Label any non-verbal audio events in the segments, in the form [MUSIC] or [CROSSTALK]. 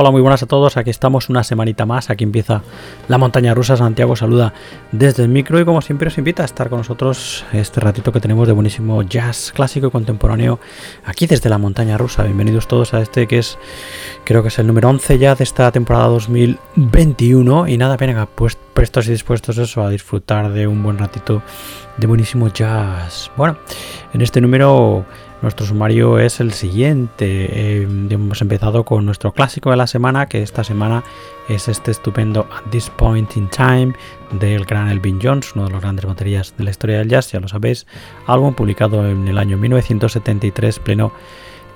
Hola, muy buenas a todos. Aquí estamos una semanita más. Aquí empieza la montaña rusa. Santiago saluda desde el micro y como siempre os invita a estar con nosotros este ratito que tenemos de buenísimo jazz clásico y contemporáneo aquí desde la montaña rusa. Bienvenidos todos a este que es, creo que es el número 11 ya de esta temporada 2021. Y nada, venga, pues prestos y dispuestos eso a disfrutar de un buen ratito de buenísimo jazz. Bueno, en este número nuestro sumario es el siguiente. Em, hemos empezado con nuestro clásico de la semana, que esta semana es este estupendo At This Point in Time del gran Elvin Jones, uno de los grandes baterías de la historia del jazz, ya lo sabéis, álbum publicado en el año 1973, pleno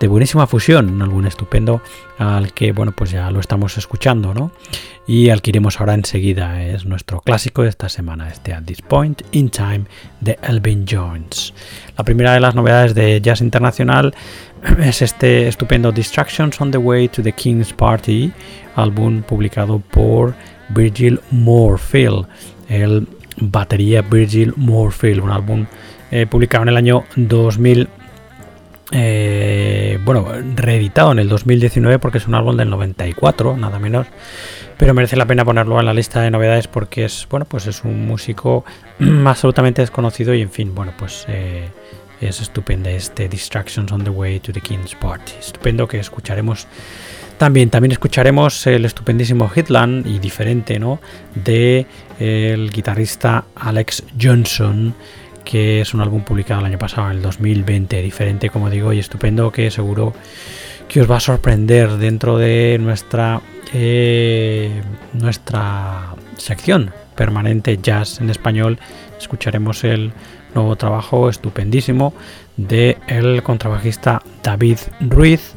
de buenísima fusión, un álbum estupendo al que, bueno, pues ya lo estamos escuchando, ¿no? Y al que iremos ahora enseguida, es nuestro clásico de esta semana, este At This Point in Time de Elvin Jones. La primera de las novedades de Jazz Internacional [CLEARS THROAT] es este estupendo Distractions on the Way to the King's Party, álbum publicado por Virgil Moorfield, el batería Virgil Moorfield, un álbum eh, publicado en el año 2000 eh, bueno, reeditado en el 2019 porque es un álbum del 94, nada menos. Pero merece la pena ponerlo en la lista de novedades porque es, bueno, pues es un músico [CLEARS THROAT] absolutamente desconocido y en fin, bueno, pues eh, es estupendo este Distractions on the Way to the King's Party. Estupendo que escucharemos también, también escucharemos el estupendísimo Hitland y diferente, ¿no? De el guitarrista Alex Johnson que es un álbum publicado el año pasado, en el 2020, diferente, como digo, y estupendo, que seguro que os va a sorprender dentro de nuestra, eh, nuestra sección permanente jazz en español. Escucharemos el nuevo trabajo estupendísimo de contrabajista David Ruiz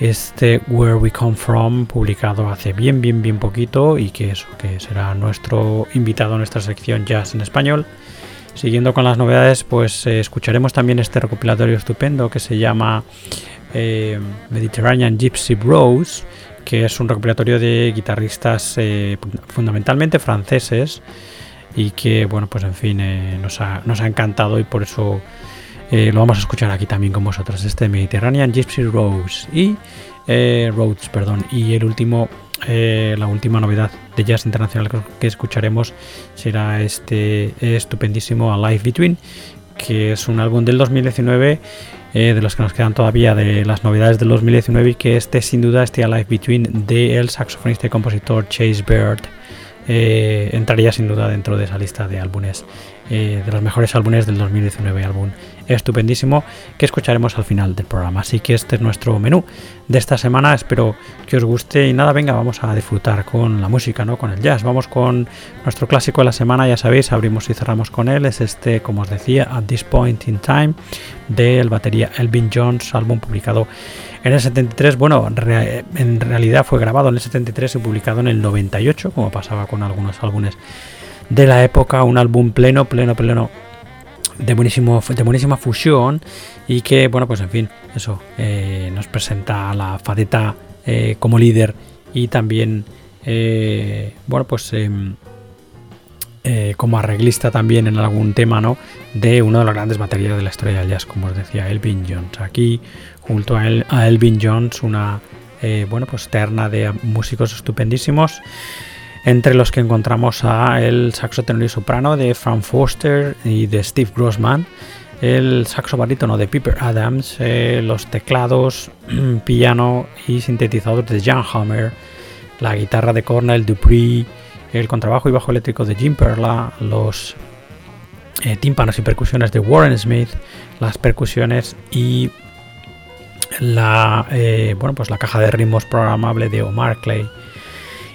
este Where We Come From publicado hace bien bien bien poquito y que que será nuestro invitado a nuestra sección jazz en español Siguiendo con las novedades, pues eh, escucharemos también este recopilatorio estupendo que se llama eh, Mediterranean Gypsy Bros, que es un recopilatorio de guitarristas eh, fundamentalmente franceses y que, bueno, pues en fin, nos ha, nos, ha, encantado y por eso lo vamos a escuchar aquí también con vosotros, este Mediterranean Gypsy Rose y Roads, perdón, y el último eh, la última novedad de jazz internacional que escucharemos será este estupendísimo Alive Between, que es un álbum del 2019, eh, de los que nos quedan todavía de las novedades del 2019, y que este sin duda, este Alive Between del saxofonista y compositor Chase Bird, eh, entraría sin duda dentro de esa lista de álbumes, de los mejores álbumes del 2019, álbum estupendísimo que escucharemos al final del programa. Así que este es nuestro menú de esta semana. Espero que os guste y nada, venga, vamos a disfrutar con la música, ¿no? Con el jazz. Vamos con nuestro clásico de la semana, ya sabéis, abrimos y cerramos con él. Es este, como os decía, At This Point in Time del batería Elvin Jones, álbum publicado en el 73. Bueno, en realidad fue grabado en el 73 y publicado en el 98, como pasaba con algunos álbumes de la época, un álbum pleno, pleno, pleno de, buenísimo, de buenísima fusión y que, bueno, pues en fin, eso eh, nos presenta a la Fadeta eh, como líder y también, eh, bueno, pues em, como arreglista también en algún tema, ¿no? De uno de los grandes baterías de la historia del jazz, como os decía, Elvin Jones. Aquí, junto a, a Elvin Jones, una, bueno, pues terna de músicos estupendísimos entre los que encontramos a el saxo tenor y soprano de Frank Foster y de Steve Grossman, el saxo barítono de Piper Adams, eh, los teclados, [CLEARS THROAT] piano y sintetizador de Jan Hammer, la guitarra de Cornell Dupree, el contrabajo y bajo eléctrico de Jim Perla, los eh, tímpanos y percusiones de Warren Smith, las percusiones y la eh, bueno pues la caja de ritmos programable de Omar Clay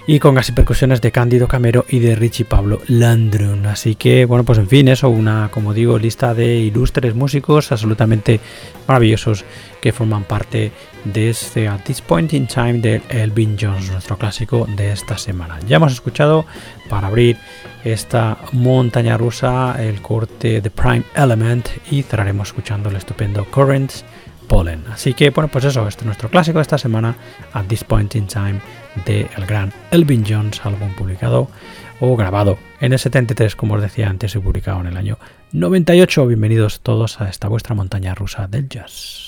y con gas y percusiones de Cándido Camero y de Richie Pablo Landron. Así que, bueno, pues en fin, eso, una, como digo, lista de ilustres músicos absolutamente maravillosos que forman parte de este At This Point in Time de Elvin Jones, nuestro clásico de esta semana. Ya hemos escuchado para abrir esta montaña rusa el corte de Prime Element y cerraremos escuchando el estupendo Currents Pollen. Así que, bueno, pues eso, este es nuestro clásico de esta semana, At This Point in Time de el gran Elvin Jones, álbum publicado o grabado en el 73, como os decía antes, y publicado en el año 98. Bienvenidos todos a esta vuestra montaña rusa del jazz.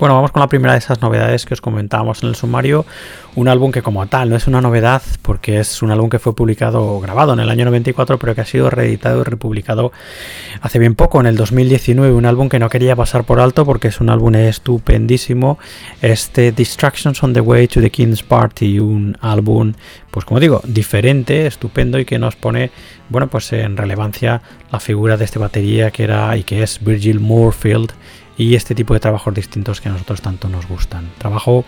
Bueno, vamos con la primera de esas novedades que os comentábamos en el sumario. Un álbum que como tal no es una novedad porque es un álbum que fue publicado, grabado en el año 94, pero que ha sido reeditado y republicado hace bien poco, en el 2019. Un álbum que no quería pasar por alto porque es un álbum estupendísimo. Este Distractions on the Way to the King's Party, un álbum, pues como digo, diferente, estupendo y que nos pone, bueno, pues en relevancia la figura de este batería que era y que es Virgil Moorfield y este tipo de trabajos distintos que a nosotros tanto nos gustan. Trabajo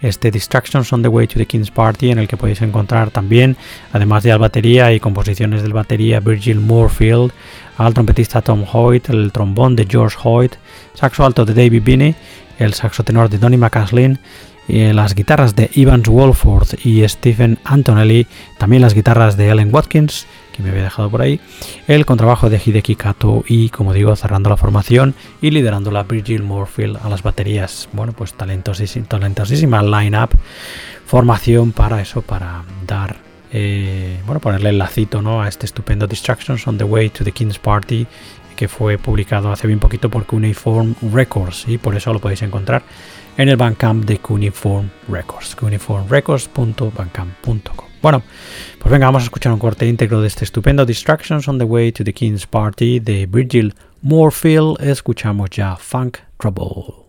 este Distractions on the Way to the King's Party en el que podéis encontrar también, además de al batería y composiciones del batería Virgil Moorfield, al trompetista Tom Hoyt, el trombón de George Hoyt, saxo alto de David Binney, el saxo tenor de Donny McCaslin, y las guitarras de Evans Wolford y Stephen Antonelli, también las guitarras de Ellen Watkins, que me había dejado por ahí, el contrabajo de Hideki Kato y, como digo, cerrando la formación y liderando la Virgil Moorfield a las baterías. Bueno, pues talentosísima, talentosísima line-up, formación para eso, para dar, eh, bueno, ponerle el lacito ¿no? a este estupendo Distractions on the Way to the King's Party que fue publicado hace bien poquito por Cuneiform Records y por eso lo podéis encontrar en el Bandcamp de Cuneiform Records, cuneiformrecords.bandcamp.com. Bueno, pues venga, vamos a escuchar un corte íntegro de este estupendo Distractions on the Way to the King's Party de Virgil Moorfield. Escuchamos ya Funk Trouble.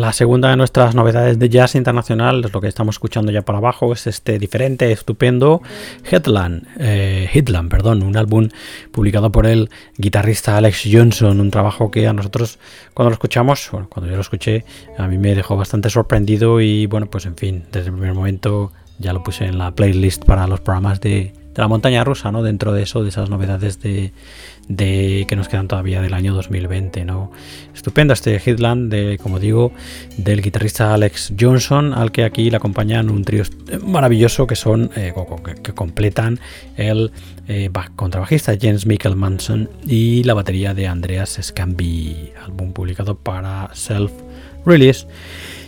La segunda de nuestras novedades de jazz internacional, es lo que estamos escuchando ya por abajo, es este diferente, estupendo Headland, eh, perdón, un álbum publicado por el guitarrista Alex Johnson, un trabajo que a nosotros cuando lo escuchamos, bueno, cuando yo lo escuché, a mí me dejó bastante sorprendido y bueno, pues en fin, desde el primer momento ya lo puse en la playlist para los programas de, de la montaña rusa, ¿no? Dentro de eso, de esas novedades de, de que nos quedan todavía del año 2020, ¿no? Estupendo este Headland, de, como digo, del guitarrista Alex Johnson, al que aquí le acompañan un trío maravilloso que son, eh, que, completan el eh, contrabajista James Michael Manson y la batería de Andreas Scambi, álbum publicado para Self Release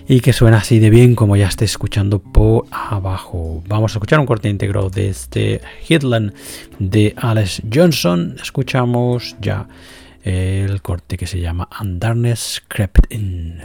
y que suena así de bien como ya esté escuchando por abajo. Vamos a escuchar un corte íntegro de este Hitland de Alex Johnson. Escuchamos ya el corte que se llama Andarnes Crept In.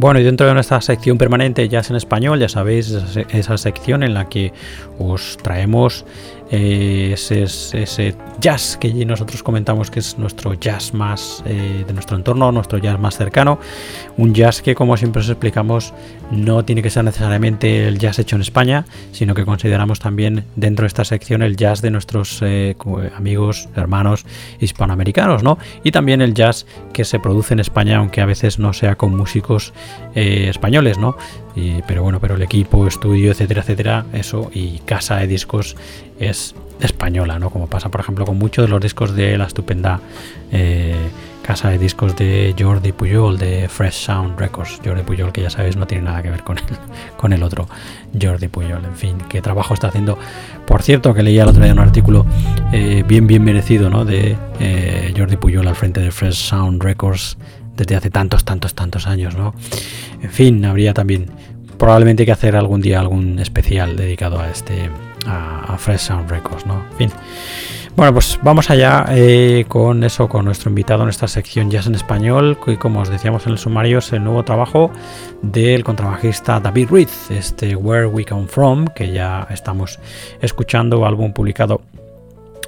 Bueno, y dentro de nuestra sección permanente Jazz en Español, ya sabéis, esa sección en la que os traemos eh, ese, ese, jazz que nosotros comentamos que es nuestro jazz más eh, de nuestro entorno, nuestro jazz más cercano. Un jazz que, como siempre os explicamos, no tiene que ser necesariamente el jazz hecho en España, sino que consideramos también dentro de esta sección el jazz de nuestros eh, amigos, hermanos hispanoamericanos, ¿no? Y también el jazz que se produce en España, aunque a veces no sea con músicos españoles, ¿no? pero bueno, pero el equipo, estudio, etcétera, etcétera, eso y casa de discos es española, ¿no? Como pasa, por ejemplo, con muchos de los discos de la estupenda eh, casa de discos de Jordi Puyol, de Fresh Sound Records. Jordi Puyol, que ya sabéis, no tiene nada que ver con el, [LAUGHS] con el otro Jordi Puyol. En fin, qué trabajo está haciendo. Por cierto, que leía el otro día un artículo eh, bien, bien merecido, ¿no? De eh, Jordi Puyol al frente de Fresh Sound Records desde hace tantos, tantos, tantos años, ¿no? En fin, habría también probablemente que hacer algún día algún especial dedicado a este a, Fresh Sound Records, ¿no? En fin. Bueno, pues vamos allá eh, con eso, con nuestro invitado en esta sección Jazz en Español, que como os decíamos en el sumario es el nuevo trabajo del contrabajista David Ruiz, este Where We Come From, que ya estamos escuchando, álbum publicado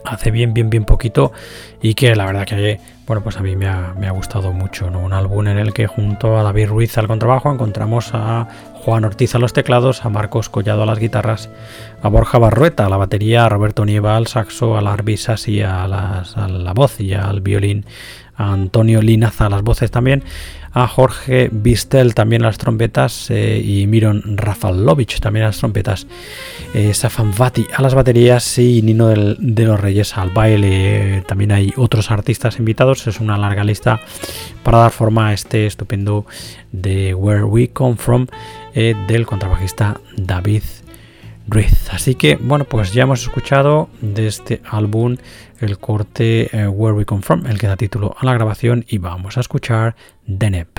hace bien, bien, bien poquito y que la verdad que, bueno, pues a mí me ha, gustado mucho, ¿no? Un álbum en el que junto a David Ruiz al contrabajo encontramos a Juan Ortiz a los teclados, a Marcos Collado a las guitarras, a Borja Barrueta a la batería, a Roberto Nieva al saxo, a Larvi Sassi a, a la voz y al violín, a Antonio Linaza a las voces también, a Jorge Bistel también a las trompetas eh, y Miron Rafalovic también a las trompetas, eh, Safan Vati a las baterías y Nino de los Reyes al baile. también hay otros artistas invitados, es una larga lista para dar forma a este estupendo de Where We Come From eh, del contrabajista David Así que bueno, pues ya hemos escuchado de este álbum el corte eh, Where We Come From, el que da título a la grabación, y vamos a escuchar Denep.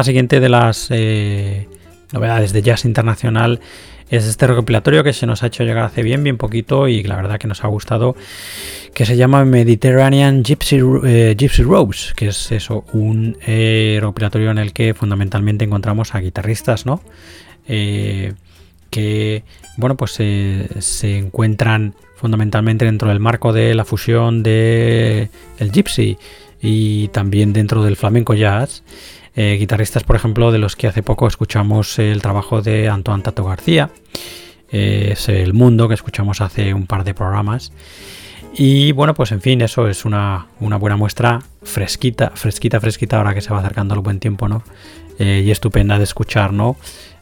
La siguiente de las eh, novedades de jazz internacional es este recopilatorio que se nos ha hecho llegar hace bien, bien poquito y la verdad que nos ha gustado, que se llama Mediterranean Gypsy, eh, Gypsy Robes, que es eso, un eh, recopilatorio en el que fundamentalmente encontramos a guitarristas, ¿no? que, bueno, pues se encuentran fundamentalmente dentro del marco de la fusión de gypsy y también dentro del flamenco jazz. Eh, guitarristas, por ejemplo, de los que hace poco escuchamos el trabajo de Antoine Tato García, eh, es El Mundo, que escuchamos hace un par de programas. Y bueno, pues en fin, eso es una, buena muestra fresquita, fresquita, fresquita, ahora que se va acercando el buen tiempo, ¿no? Eh, y estupenda de escuchar, ¿no?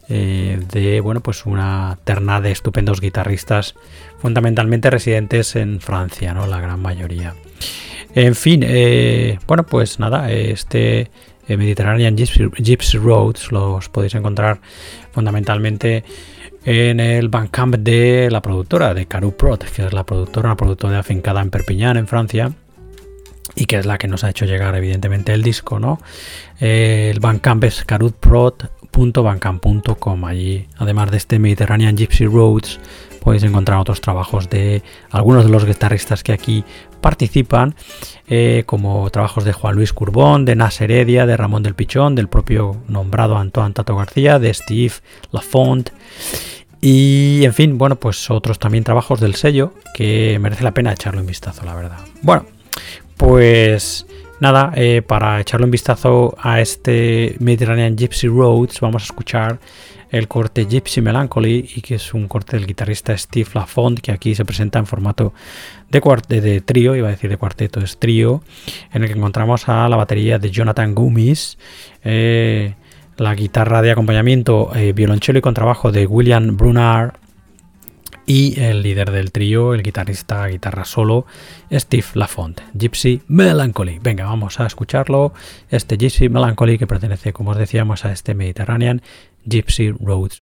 de, bueno, pues una terna de estupendos guitarristas, fundamentalmente residentes en Francia, ¿no? La gran mayoría. En fin, bueno, pues nada, este Mediterranean Gypsy, Roads los podéis encontrar fundamentalmente en el Bandcamp de la productora, de Caru Prot, que es la productora, una productora afincada en Perpignan, en Francia, y que es la que nos ha hecho llegar evidentemente el disco, ¿no? Eh, el Bandcamp es carutprot.bandcamp.com. Allí, además de este Mediterranean Gypsy Roads, podéis encontrar otros trabajos de algunos de los guitarristas que aquí participan, eh, como trabajos de Juan Luis Curbón, de Nas Heredia, de Ramón del Pichón, del propio nombrado Antoine Tato García, de Steve Lafont. Y en fin, bueno, pues otros también trabajos del sello que merece la pena echarle un vistazo, la verdad. Bueno, pues nada, eh, para echarle un vistazo a este Mediterranean Gypsy Roads, vamos a escuchar el corte Gypsy Melancholy y que es un corte del guitarrista Steve Lafont que aquí se presenta en formato de, de trío, iba a decir de cuarteto, es trío, en el que encontramos a la batería de Jonathan Gummis, eh, la guitarra de acompañamiento, eh, violonchelo y contrabajo de William Brunard y el líder del trío, el guitarrista guitarra solo, Steve Lafont, Gypsy Melancholy. Venga, vamos a escucharlo. Este Gypsy Melancholy que pertenece, como os decíamos, a este Mediterranean Gypsy Road.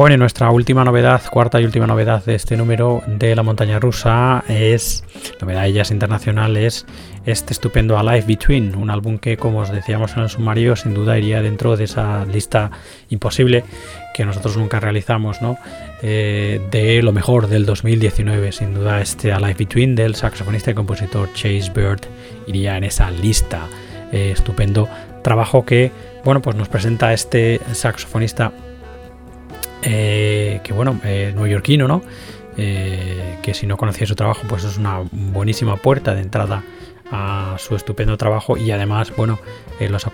Bueno, y nuestra última novedad, cuarta y última novedad de este número de la montaña rusa es, novedad de ellas internacional, es este estupendo Alive Between, un álbum que, como os decíamos en el sumario, sin duda iría dentro de esa lista imposible que nosotros nunca realizamos, ¿no? Eh, de lo mejor del 2019. Sin duda, este Alive Between del saxofonista y compositor Chase Bird iría en esa lista. Eh, estupendo trabajo que, bueno, pues nos presenta este saxofonista eh, que bueno, eh, neoyorquino, ¿no? Eh, que si no conocía su trabajo, pues es una buenísima puerta de entrada a su estupendo trabajo y además, bueno, eh, los,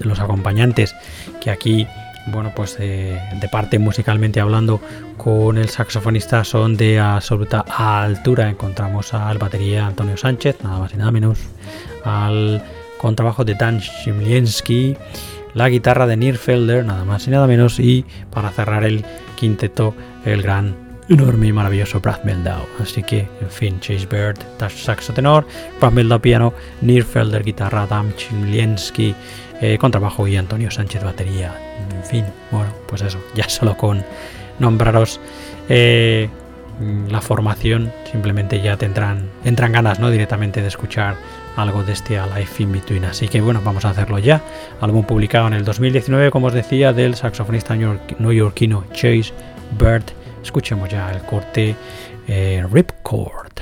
los acompañantes que aquí, bueno, pues de parte musicalmente hablando con el saxofonista son de absoluta altura. Encontramos al batería Antonio Sánchez, nada más y nada menos, al contrabajo de Dan Shimliensky, la guitarra de Nierfelder, nada más y nada menos, y para cerrar el quinteto, el gran, enorme y maravilloso Brad Meldau. Así que, en fin, Chase Bird, saxo tenor, Brad Meldau piano, Nierfelder guitarra, Adam Chimliensky eh, contrabajo y Antonio Sánchez batería. En fin, bueno, pues eso, ya solo con nombraros eh, la formación, simplemente ya tendrán, entran ganas, ¿no? Directamente de escuchar algo de este Life in Between. Así que bueno, vamos a hacerlo ya. Álbum publicado en el 2019, como os decía, del saxofonista neoyorquino Chase Bird. Escuchemos ya el corte eh, Ripcord.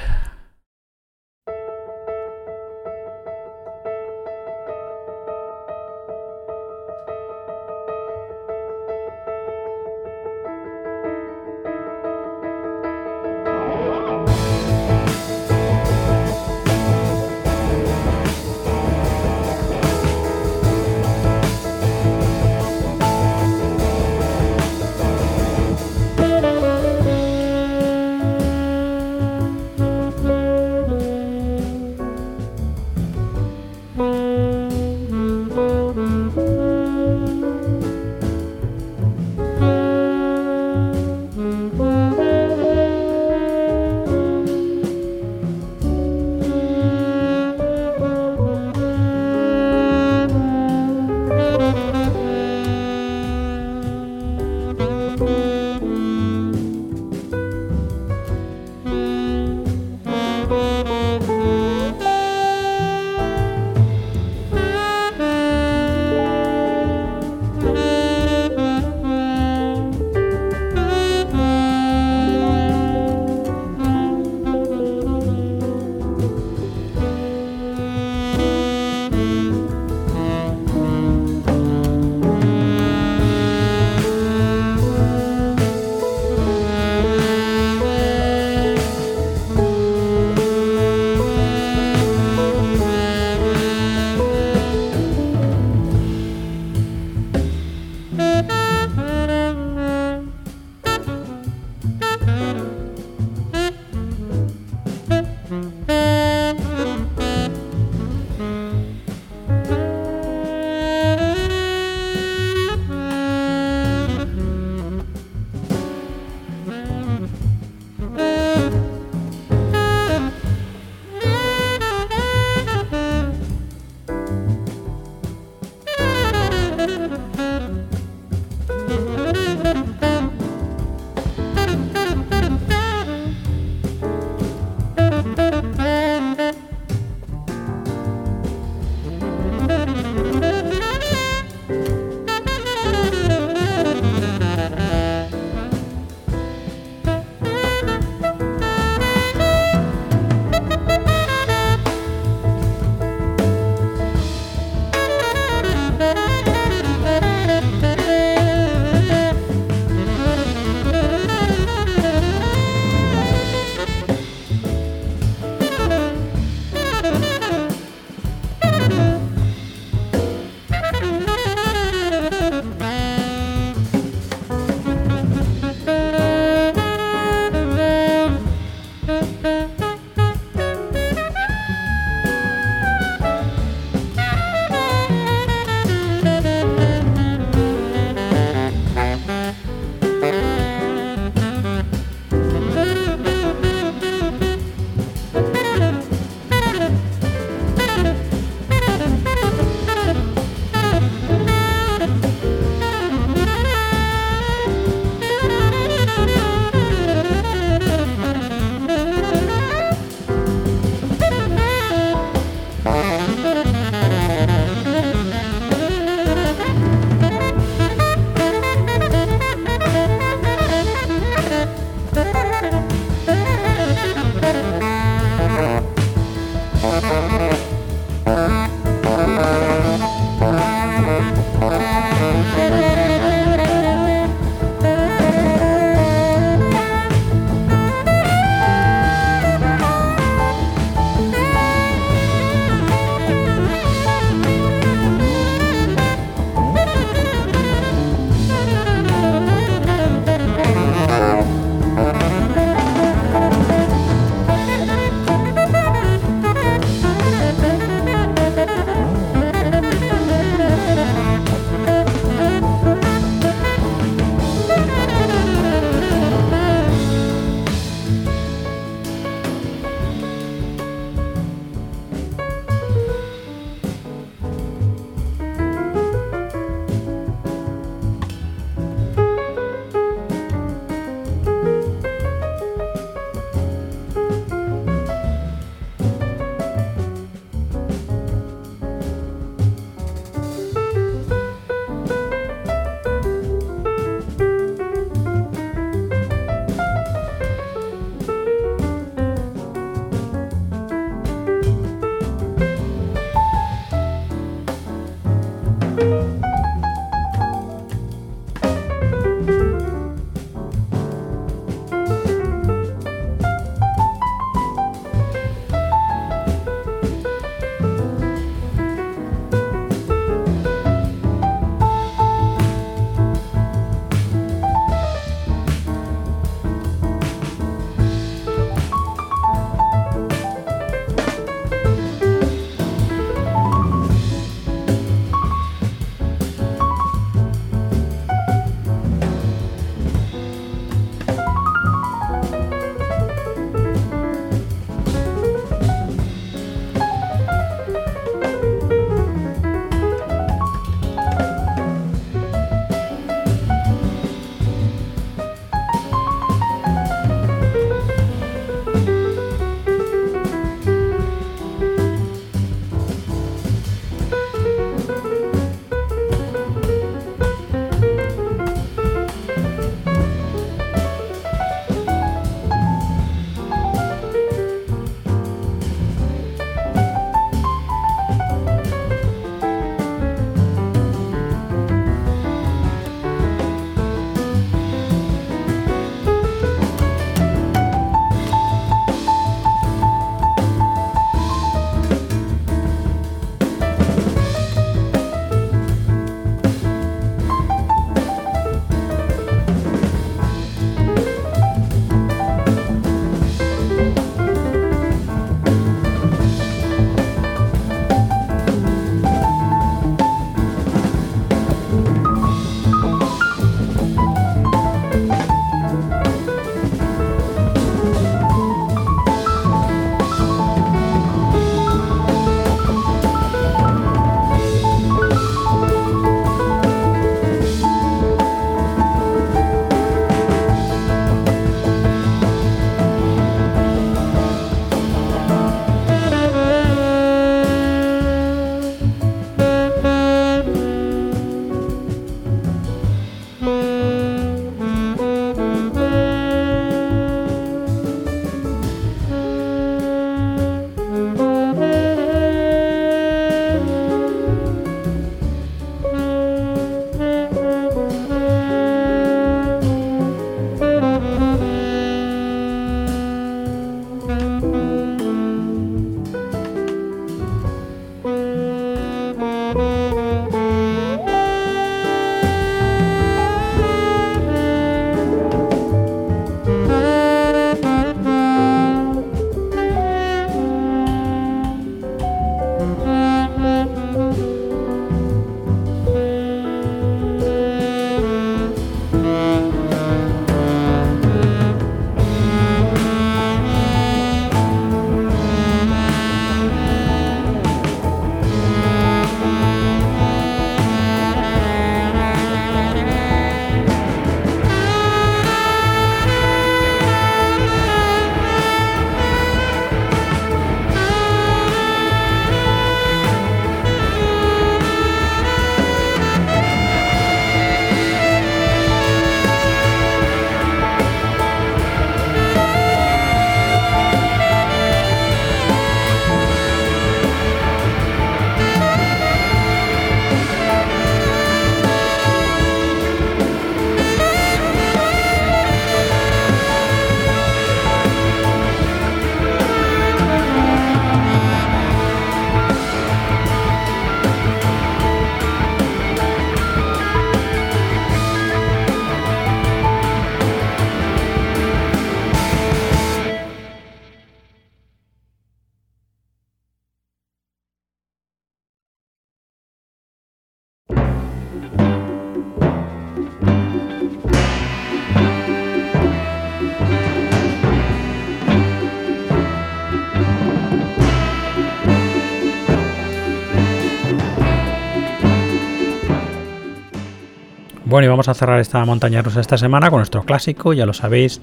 Bueno, y vamos a cerrar esta montaña rusa esta semana con nuestro clásico, ya lo sabéis,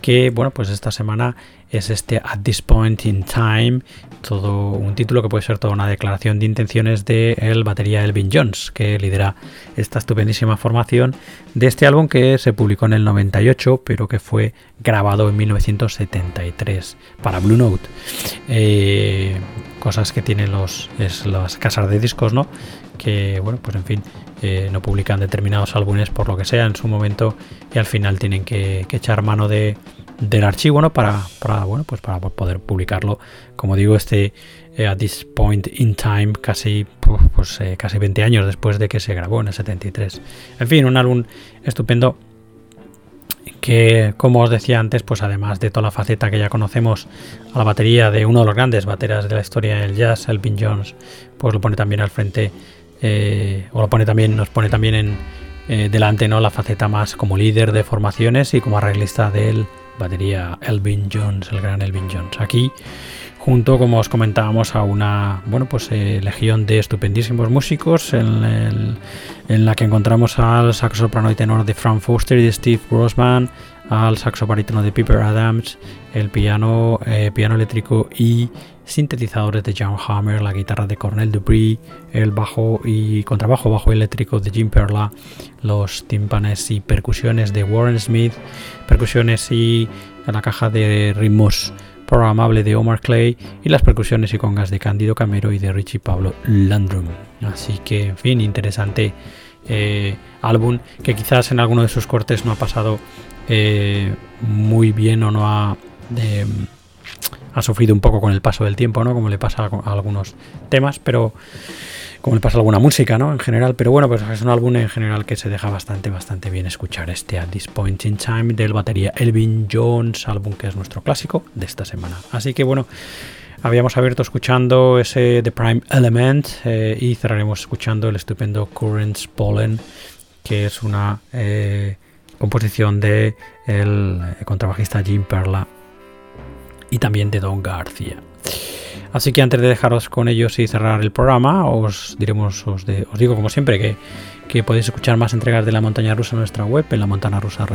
que bueno, pues esta semana es este At This Point in Time, todo un título que puede ser toda una declaración de intenciones de el batería Elvin Jones, que lidera esta estupendísima formación de este álbum que se publicó en el 98, pero que fue grabado en 1973 para Blue Note. Eh, cosas que tienen los, las casas de discos, ¿no? Que, bueno, pues en fin, eh, no publican determinados álbumes por lo que sea en su momento y al final tienen que echar mano de del archivo ¿no? para, para, bueno, pues para poder publicarlo. Como digo, este eh, At This Point in Time, casi, pues, eh, casi 20 años después de que se grabó en el 73. En fin, un álbum estupendo que, como os decía antes, pues además de toda la faceta que ya conocemos a la batería de uno de los grandes bateras de la historia del jazz, Elvin Jones, pues lo pone también al frente, eh, o lo pone también, nos pone también en delante no la faceta más como líder de formaciones y como arreglista del batería Elvin Jones, el gran Elvin Jones. Aquí, junto, como os comentábamos, a una bueno, pues, eh, legión de estupendísimos músicos, en, la que encontramos al saxo soprano y tenor de Frank Foster y de Steve Grossman, al saxo barítono de Piper Adams, el piano, eh, piano eléctrico y sintetizadores de John Hammer, la guitarra de Cornel Dupree, el bajo y contrabajo bajo eléctrico de Jim Perla, los tímpanes y percusiones de Warren Smith, percusiones y la caja de ritmos programable de Omar Clay y las percusiones y congas de Candido Camero y de Richie Pablo Landrum. Así que, en fin, interesante eh, álbum que quizás en alguno de sus cortes no ha pasado eh, muy bien o no ha ha sufrido un poco con el paso del tiempo, ¿no? Como le pasa a algunos temas, pero como le pasa a alguna música, ¿no? En general, pero bueno, pues es un álbum en general que se deja bastante, bastante bien escuchar este At This Point in Time del batería Elvin Jones, álbum que es nuestro clásico de esta semana. Así que bueno, habíamos abierto escuchando ese The Prime Element eh, y cerraremos escuchando el estupendo Currents Pollen, que es una eh, composición de el contrabajista Jim Perla y también de Don García. Así que antes de dejaros con ellos y cerrar el programa, os diremos, os, digo como siempre que, que, podéis escuchar más entregas de la montaña rusa en nuestra web, en la montana rusa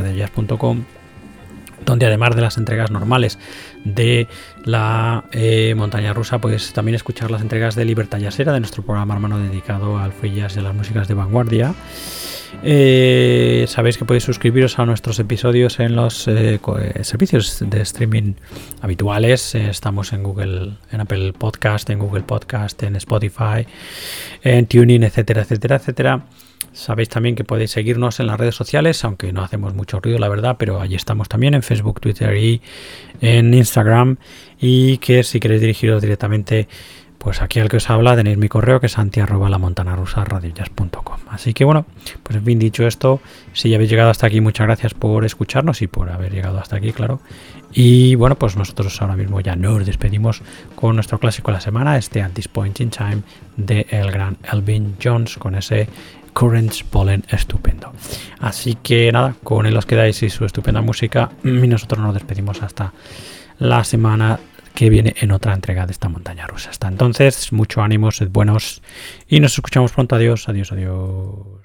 donde además de las entregas normales de la eh, montaña rusa, pues también escuchar las entregas de Libertad Yasera, de nuestro programa hermano dedicado al free y a las músicas de vanguardia. Eh, sabéis que podéis suscribiros a nuestros episodios en los eh, eh, servicios de streaming habituales. estamos en Google, en Apple Podcast, en Google Podcast, en Spotify, en Tuning, etcétera, etcétera, etcétera. Sabéis también que podéis seguirnos en las redes sociales, aunque no hacemos mucho ruido, la verdad, pero allí estamos también en Facebook, Twitter y en Instagram. Y que si queréis dirigiros directamente pues aquí al que os habla tenéis mi correo que es anti Así que bueno, pues en fin, dicho esto, si ya habéis llegado hasta aquí, muchas gracias por escucharnos y por haber llegado hasta aquí, claro. Y bueno, pues nosotros ahora mismo ya nos despedimos con nuestro clásico de la semana, este At This Point in Time de el gran Elvin Jones con ese Currents Pollen estupendo. Así que nada, con él os quedáis y su estupenda música y nosotros nos despedimos hasta la semana que viene en otra entrega de esta montaña rusa. Hasta entonces, mucho ánimo, sed buenos y nos escuchamos pronto. Adiós, adiós, adiós.